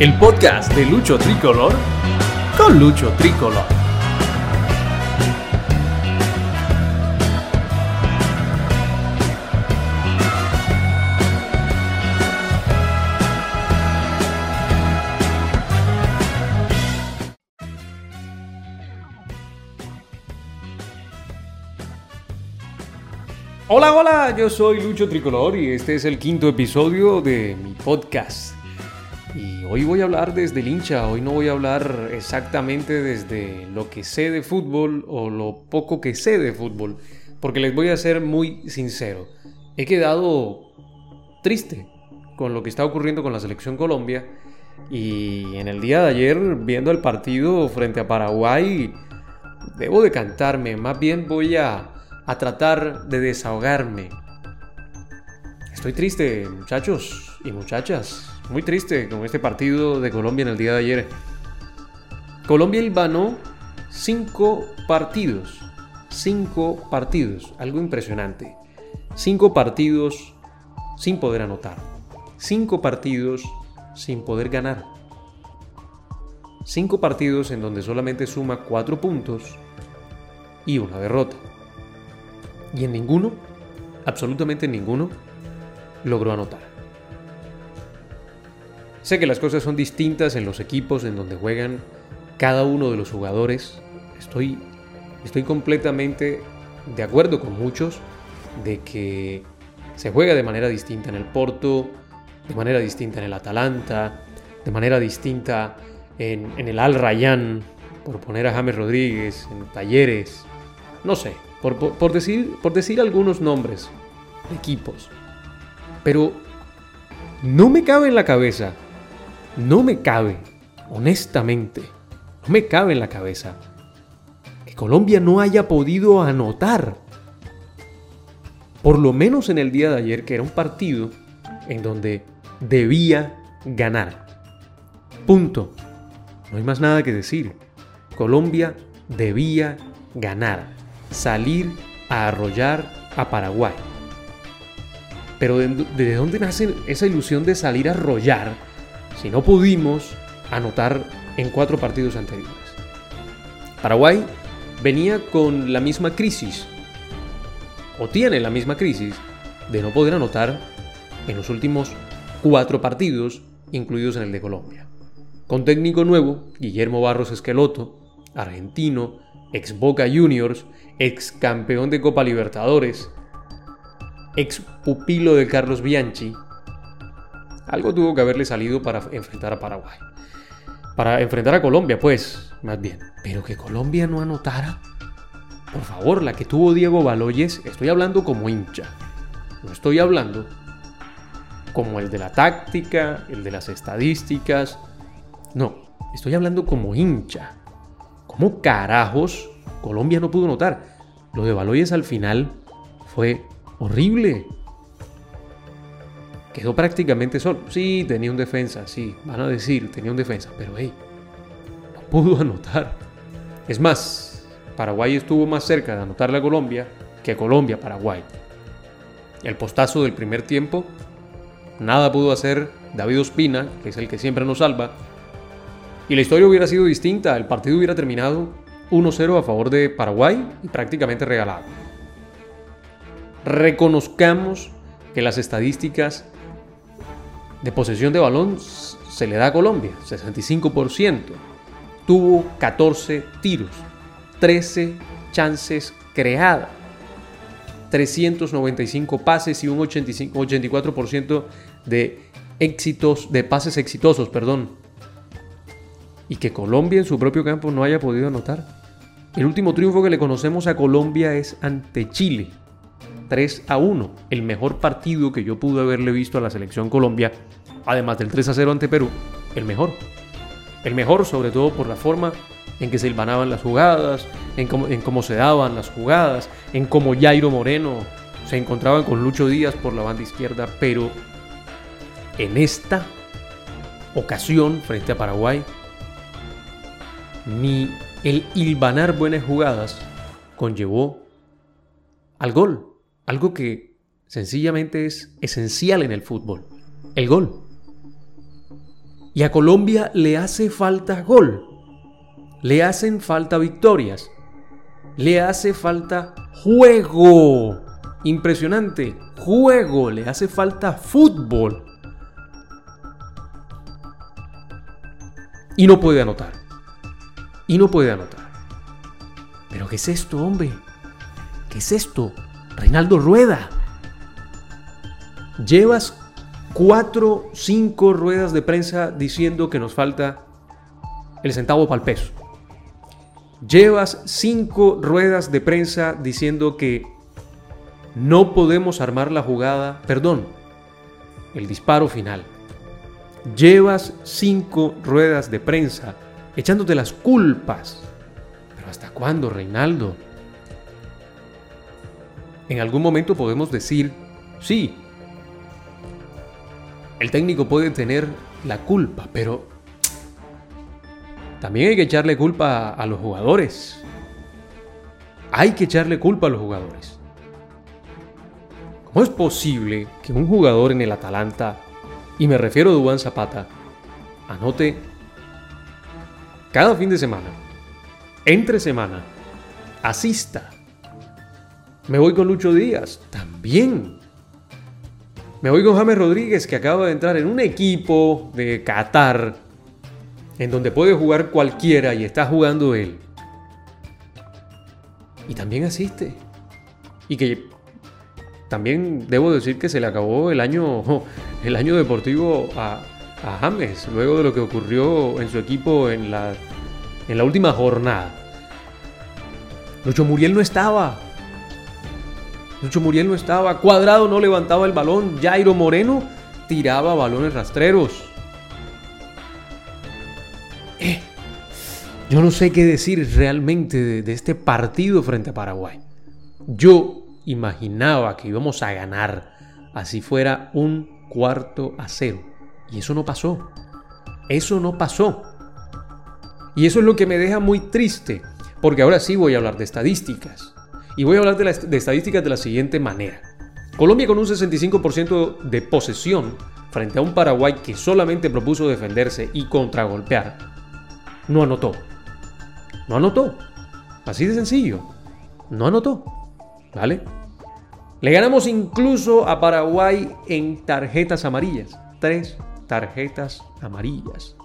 el podcast de Lucho Tricolor con Lucho Tricolor. Hola, hola, yo soy Lucho Tricolor y este es el quinto episodio de mi podcast. Y hoy voy a hablar desde el hincha, hoy no voy a hablar exactamente desde lo que sé de fútbol o lo poco que sé de fútbol, porque les voy a ser muy sincero. He quedado triste con lo que está ocurriendo con la selección Colombia y en el día de ayer viendo el partido frente a Paraguay debo de cantarme, más bien voy a a tratar de desahogarme. Estoy triste, muchachos y muchachas, muy triste con este partido de Colombia en el día de ayer. Colombia ganó cinco partidos, cinco partidos, algo impresionante. Cinco partidos sin poder anotar, cinco partidos sin poder ganar. Cinco partidos en donde solamente suma cuatro puntos y una derrota. Y en ninguno, absolutamente ninguno, logró anotar. Sé que las cosas son distintas en los equipos en donde juegan cada uno de los jugadores. Estoy, estoy completamente de acuerdo con muchos de que se juega de manera distinta en el Porto, de manera distinta en el Atalanta, de manera distinta en, el Al Rayyan, por poner a James Rodríguez, en Talleres, no sé, por, decir, por decir algunos nombres de equipos. Pero no me cabe en la cabeza, no me cabe, honestamente, no me cabe en la cabeza que Colombia no haya podido anotar. Por lo menos en el día de ayer, que era un partido en donde debía ganar. Punto. No hay más nada que decir. Colombia debía ganar salir a arrollar a Paraguay. Pero ¿de, dónde nace esa ilusión de salir a arrollar si no pudimos anotar en cuatro partidos anteriores? Paraguay venía con la misma crisis, o tiene la misma crisis, de no poder anotar en los últimos cuatro partidos, incluidos en el de Colombia. Con técnico nuevo, Guillermo Barros Esqueloto, argentino, ex Boca Juniors, ex campeón de Copa Libertadores, ex pupilo de Carlos Bianchi, algo tuvo que haberle salido para enfrentar a Paraguay. Para enfrentar a Colombia, pues, más bien. Pero que Colombia no anotara. Por favor, la que tuvo Diego Baloyes, estoy hablando como hincha. No estoy hablando como el de la táctica, el de las estadísticas. No, estoy hablando como hincha. ¿Cómo carajos Colombia no pudo notar? Lo de Baloyes al final fue horrible. Quedó prácticamente solo. Sí, tenía un defensa, sí, van a decir, tenía un defensa, pero hey, no pudo anotar. Es más, Paraguay estuvo más cerca de anotarle a Colombia que Colombia Paraguay. El postazo del primer tiempo, nada pudo hacer David Ospina, que es el que siempre nos salva, y la historia hubiera sido distinta, el partido hubiera terminado 1-0 a favor de Paraguay y prácticamente regalado. Reconozcamos que las estadísticas de posesión de balón se le da a Colombia, 65%. Tuvo 14 tiros, 13 chances creadas, 395 pases y un 85, 84% de éxitos, de pases exitosos, perdón y que Colombia en su propio campo no haya podido anotar. El último triunfo que le conocemos a Colombia es ante Chile, 3 a 1, el mejor partido que yo pude haberle visto a la selección Colombia, además del 3 a 0 ante Perú, el mejor. El mejor sobre todo por la forma en que se hilvanaban las jugadas, en cómo, se daban las jugadas, en cómo Jairo Moreno se encontraba con Lucho Díaz por la banda izquierda, pero en esta ocasión frente a Paraguay ni el hilvanar buenas jugadas conllevó al gol, algo que sencillamente es esencial en el fútbol, el gol. Y a Colombia le hace falta gol. Le hacen falta victorias. Le hace falta juego. Impresionante. Juego. Le hace falta fútbol. Y no puede anotar. Y no puede anotar. ¿Pero qué es esto, hombre? ¿Qué es esto? Reinaldo Rueda. Llevas cuatro, cinco ruedas de prensa diciendo que nos falta el centavo para el peso. Llevas cinco ruedas de prensa diciendo que no podemos armar la jugada, perdón, el disparo final. Llevas cinco ruedas de prensa echándote las culpas. Pero ¿hasta cuándo, Reinaldo? En algún momento podemos decir, sí, el técnico puede tener la culpa, pero también hay que echarle culpa a los jugadores. Hay que echarle culpa a los jugadores. ¿Cómo es posible que un jugador en el Atalanta, y me refiero a Dubán Zapata, anote cada fin de semana, entre semana, asista? Me voy con Lucho Díaz, también me voy con James Rodríguez, que acaba de entrar en un equipo de Qatar, en donde puede jugar cualquiera y está jugando él. Y también asiste. Y que también debo decir que se le acabó el año, el año deportivo a, James, luego de lo que ocurrió en su equipo en la, en la última jornada. Lucho Muriel no estaba. Lucho Muriel no estaba, Cuadrado no levantaba el balón, Jairo Moreno tiraba balones rastreros. Eh, yo no sé qué decir realmente de, de este partido frente a Paraguay. Yo imaginaba que íbamos a ganar, así fuera un cuarto a cero. Y eso no pasó. Eso no pasó. Y eso es lo que me deja muy triste, porque ahora sí voy a hablar de estadísticas. Y voy a hablar de, estadísticas de la siguiente manera. Colombia con un 65% de posesión frente a un Paraguay que solamente propuso defenderse y contragolpear, no anotó. No anotó. Así de sencillo. No anotó. ¿Vale? Le ganamos incluso a Paraguay en tarjetas amarillas. Tres tarjetas amarillas.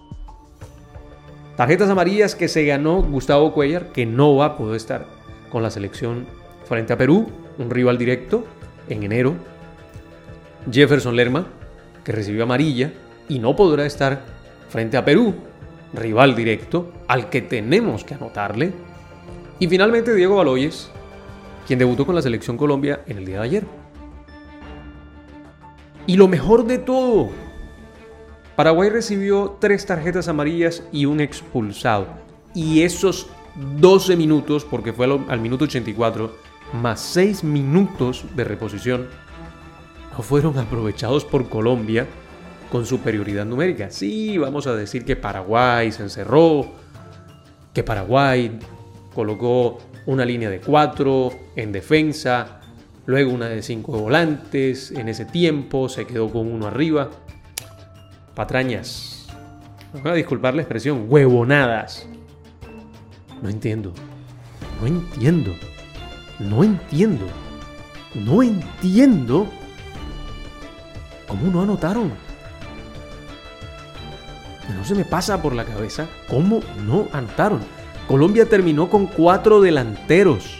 Tarjetas amarillas que se ganó Gustavo Cuellar, que no va a poder estar con la selección frente a Perú, un rival directo, en enero. Jefferson Lerma, que recibió amarilla y no podrá estar frente a Perú, rival directo, al que tenemos que anotarle. Y finalmente Diego Baloyes, quien debutó con la selección Colombia en el día de ayer. Y lo mejor de todo, Paraguay recibió tres tarjetas amarillas y un expulsado. Y esos 12 minutos, porque fue al, minuto 84, más 6 minutos de reposición, fueron aprovechados por Colombia con superioridad numérica. Sí, vamos a decir que Paraguay se encerró, que Paraguay colocó una línea de 4 en defensa, luego una de 5 volantes, en ese tiempo se quedó con uno arriba. Patrañas, voy a disculpar la expresión, huevonadas. No entiendo. No entiendo. No entiendo. No entiendo cómo no anotaron. No se me pasa por la cabeza cómo no anotaron. Colombia terminó con cuatro delanteros.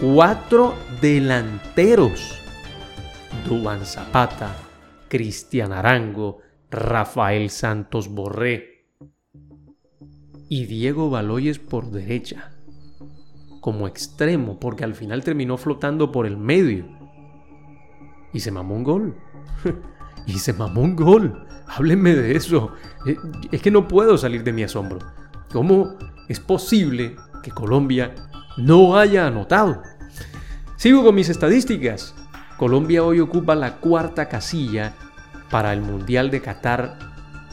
Cuatro delanteros. Duan Zapata, Cristian Arango, Rafael Santos Borré y Diego Baloyes por derecha, como extremo, porque al final terminó flotando por el medio. Y se mamó un gol. y se mamó un gol. Háblenme de eso. Eh, es que no puedo salir de mi asombro. ¿Cómo es posible que Colombia no haya anotado? Sigo con mis estadísticas. Colombia hoy ocupa la cuarta casilla para el Mundial de Qatar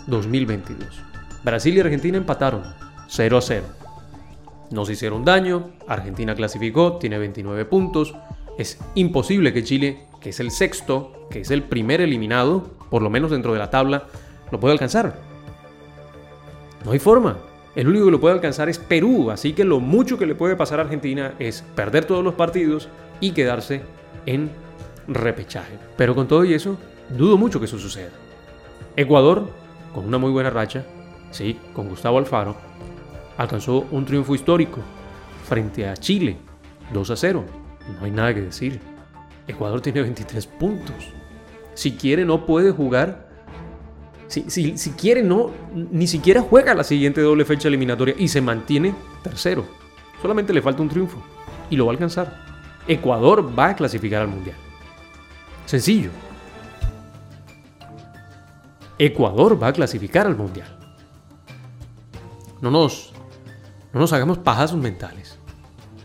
2022. Brasil y Argentina empataron 0 a 0. Nos hicieron daño, Argentina clasificó, tiene 29 puntos. Es imposible que Chile, que es el sexto, que es el primer eliminado, por lo menos dentro de la tabla, lo pueda alcanzar. No hay forma. El único que lo puede alcanzar es Perú, así que lo mucho que le puede pasar a Argentina es perder todos los partidos y quedarse en repechaje. Pero con todo y eso, dudo mucho que eso suceda. Ecuador, con una muy buena racha, sí, con Gustavo Alfaro, alcanzó un triunfo histórico frente a Chile, 2 a 0. No hay nada que decir. Ecuador tiene 23 puntos. Si quiere, no puede jugar si, quiere, no, ni siquiera juega la siguiente doble fecha eliminatoria y se mantiene tercero. Solamente le falta un triunfo y lo va a alcanzar. Ecuador va a clasificar al Mundial. Sencillo. Ecuador va a clasificar al Mundial. No nos, no nos hagamos pajazos mentales.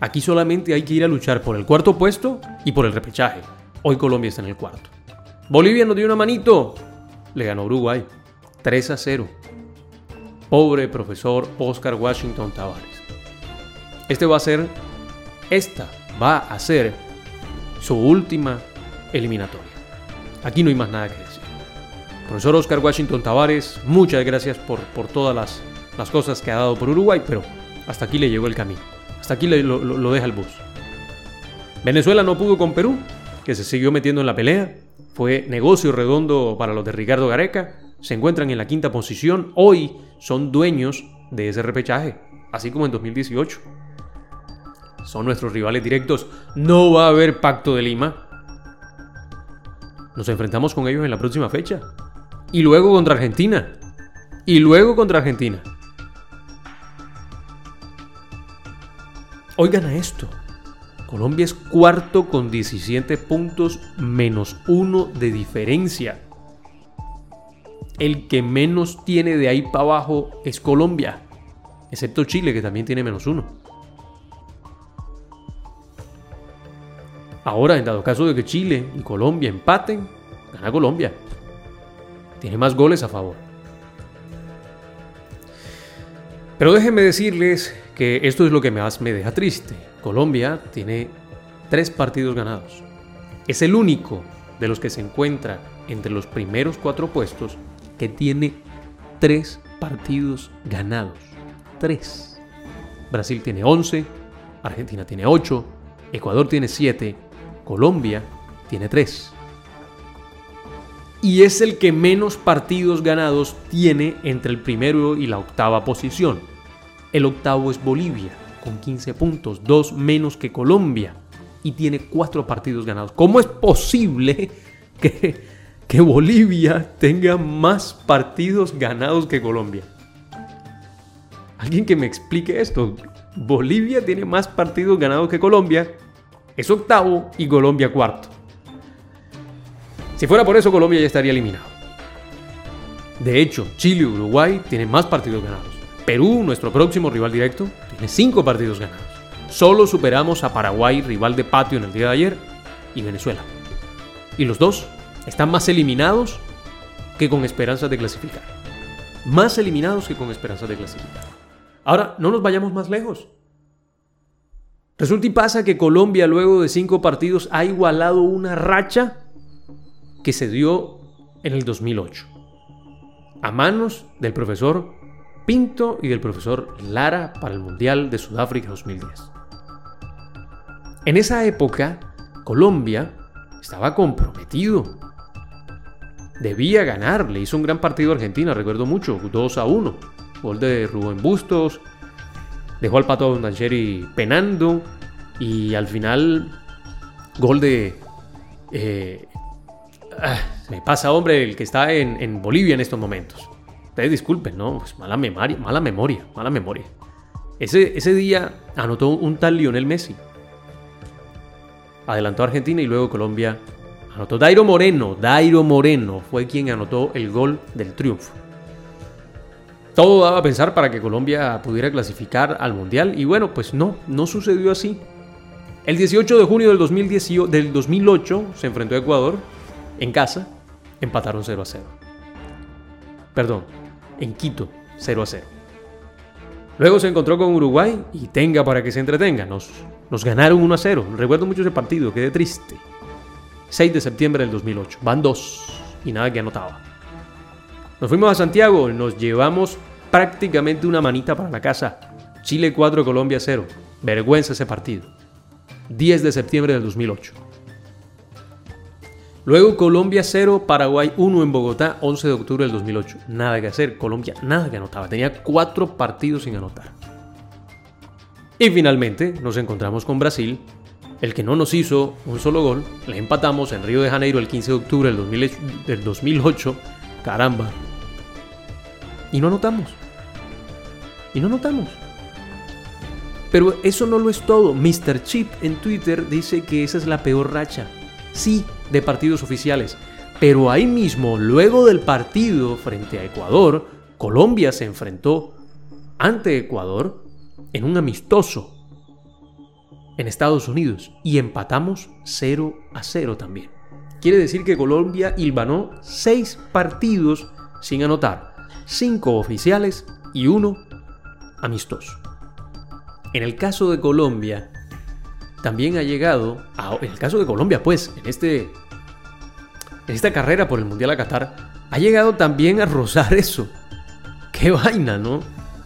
Aquí solamente hay que ir a luchar por el cuarto puesto y por el repechaje. Hoy Colombia está en el cuarto. Bolivia nos dio una manito le ganó Uruguay 3 a 0. Pobre profesor Oscar Washington Tavares. Este va a ser, esta va a ser su última eliminatoria. Aquí no hay más nada que decir. Profesor Oscar Washington Tavares, muchas gracias por, por todas las, las, cosas que ha dado por Uruguay, pero hasta aquí le llegó el camino. Hasta aquí lo, lo deja el bus. Venezuela no pudo con Perú, que se siguió metiendo en la pelea fue negocio redondo para los de Ricardo Gareca. Se encuentran en la quinta posición. Hoy son dueños de ese repechaje, así como en 2018. Son nuestros rivales directos. No va a haber pacto de Lima. Nos enfrentamos con ellos en la próxima fecha. Y luego contra Argentina. Y luego contra Argentina. Oigan esto. Colombia es cuarto con 17 puntos menos uno de diferencia. El que menos tiene de ahí para abajo es Colombia, excepto Chile que también tiene menos uno. Ahora, en dado caso de que Chile y Colombia empaten, gana Colombia. Tiene más goles a favor. Pero déjenme decirles que esto es lo que más me deja triste. Colombia tiene tres partidos ganados. Es el único de los que se encuentra entre los primeros cuatro puestos que tiene tres partidos ganados. Tres. Brasil tiene 11, Argentina tiene 8, Ecuador tiene 7, Colombia tiene 3. Y es el que menos partidos ganados tiene entre el primero y la octava posición. El octavo es Bolivia, con 15 puntos, dos menos que Colombia y tiene cuatro partidos ganados. ¿Cómo es posible que, que Bolivia tenga más partidos ganados que Colombia? Alguien que me explique esto. Bolivia tiene más partidos ganados que Colombia, es octavo y Colombia cuarto. Si fuera por eso, Colombia ya estaría eliminado. De hecho, Chile y Uruguay tienen más partidos ganados. Perú, nuestro próximo rival directo, tiene 5 partidos ganados. Solo superamos a Paraguay, rival de patio en el día de ayer, y Venezuela. Y los dos están más eliminados que con esperanzas de clasificar. Más eliminados que con esperanzas de clasificar. Ahora, no nos vayamos más lejos. Resulta y pasa que Colombia luego de cinco partidos ha igualado una racha que se dio en el 2008 a manos del profesor Pinto y del profesor Lara para el Mundial de Sudáfrica 2010. En esa época, Colombia estaba comprometido. Debía ganar, le hizo un gran partido a Argentina, recuerdo mucho, 2 a 1. Gol de Rubén Bustos, dejó al Pato Bondancheri penando y al final gol de... Eh, ah, me pasa, hombre, el que está en, Bolivia en estos momentos. Ustedes disculpen, ¿no? Pues mala memoria, mala memoria, mala memoria. Ese, día anotó un tal Lionel Messi. Adelantó a Argentina y luego Colombia anotó. Dairo Moreno, Dairo Moreno fue quien anotó el gol del triunfo. Todo daba a pensar para que Colombia pudiera clasificar al Mundial y bueno, pues no, no sucedió así. El 18 de junio del, 2018, del 2008 se enfrentó a Ecuador en casa, empataron 0 a 0. Perdón, en Quito, 0 a 0. Luego se encontró con Uruguay y tenga para que se entretenga. Nos, ganaron 1 a 0. Recuerdo mucho ese partido, quedé triste. 6 de septiembre del 2008. Van dos y nada que anotaba. Nos fuimos a Santiago, nos llevamos prácticamente una manita para la casa. Chile 4, Colombia 0. Vergüenza ese partido. 10 de septiembre del 2008. Luego Colombia 0, Paraguay 1 en Bogotá, 11 de octubre del 2008. Nada que hacer, Colombia nada que anotaba, tenía 4 partidos sin anotar. Y finalmente nos encontramos con Brasil, el que no nos hizo un solo gol, le empatamos en Río de Janeiro el 15 de octubre del, 2008, caramba. Y no anotamos. Y no anotamos. Pero eso no lo es todo. Mr. Chip en Twitter dice que esa es la peor racha. Sí, de partidos oficiales. Pero ahí mismo, luego del partido frente a Ecuador, Colombia se enfrentó ante Ecuador en un amistoso en Estados Unidos y empatamos 0 a 0 también. Quiere decir que Colombia hilvanó 6 partidos sin anotar, 5 oficiales y 1 amistoso. En el caso de Colombia, también ha llegado, en el caso de Colombia, pues, en, este, en esta carrera por el Mundial a Qatar, ha llegado también a rozar eso. Qué vaina, ¿no?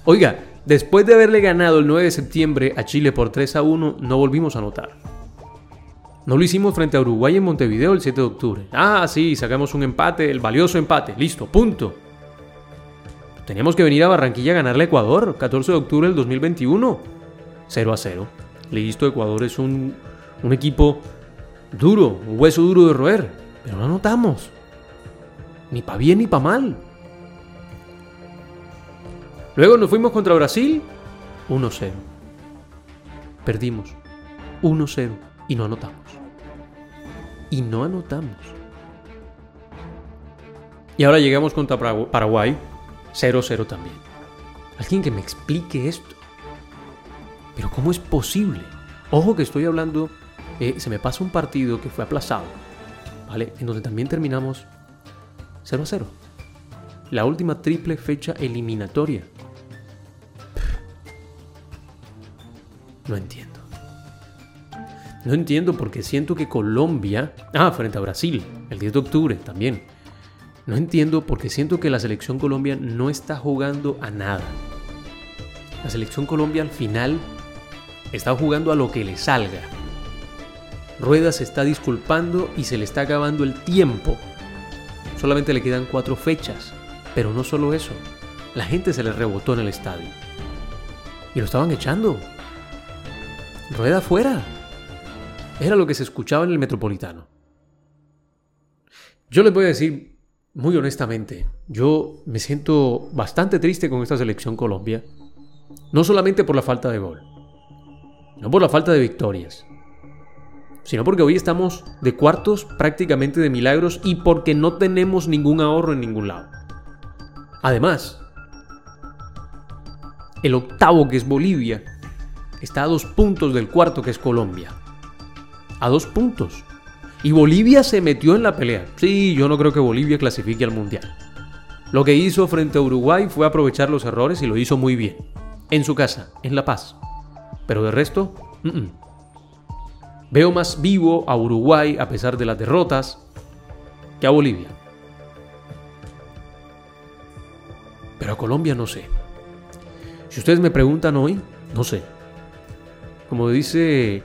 Oiga, después de haberle ganado el 9 de septiembre a Chile por 3 a 1, no volvimos a anotar. No lo hicimos frente a Uruguay en Montevideo el 7 de octubre. Ah, sí, sacamos un empate, el valioso empate. Listo, punto. Teníamos que venir a Barranquilla a ganarle a Ecuador, 14 de octubre del 2021. 0 a 0. Listo, Ecuador es un, un equipo duro, un hueso duro de roer, pero no anotamos. Ni para bien ni para mal. Luego nos fuimos contra Brasil, 1-0. Perdimos, 1-0 y no anotamos. Y no anotamos. Y ahora llegamos contra Paraguay, 0-0 también. Alguien que me explique esto. Pero ¿cómo es posible? Ojo que estoy hablando, eh, se me pasa un partido que fue aplazado, ¿vale? En donde también terminamos 0 a 0. La última triple fecha eliminatoria. No entiendo. No entiendo porque siento que Colombia... Ah, frente a Brasil, el 10 de octubre también. No entiendo porque siento que la selección Colombia no está jugando a nada. La selección Colombia al final Está jugando a lo que le salga. Rueda se está disculpando y se le está acabando el tiempo. Solamente le quedan cuatro fechas. Pero no solo eso. La gente se le rebotó en el estadio. Y lo estaban echando. Rueda fuera. Era lo que se escuchaba en el metropolitano. Yo les voy a decir muy honestamente, yo me siento bastante triste con esta selección Colombia. No solamente por la falta de gol no por la falta de victorias, sino porque hoy estamos de cuartos prácticamente de milagros y porque no tenemos ningún ahorro en ningún lado. Además, el octavo que es Bolivia está a dos puntos del cuarto que es Colombia. A dos puntos. Y Bolivia se metió en la pelea. Sí, yo no creo que Bolivia clasifique al Mundial. Lo que hizo frente a Uruguay fue aprovechar los errores y lo hizo muy bien. En su casa, en La Paz. Pero de resto, veo más vivo a Uruguay a pesar de las derrotas que a Bolivia. Pero a Colombia no sé. Si ustedes me preguntan hoy, no sé. Como dice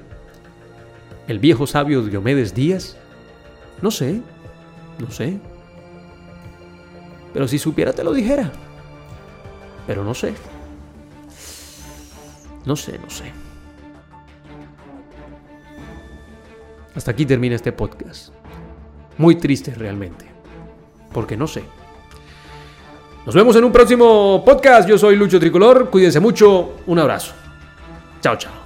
el viejo sabio Diomedes Díaz, no sé, no sé. Pero si supiera te lo dijera. Pero no sé. No sé, no sé. Hasta aquí termina este podcast. Muy triste realmente. Porque no sé. Nos vemos en un próximo podcast. Yo soy Lucho Tricolor. Cuídense mucho. Un abrazo. Chao, chao.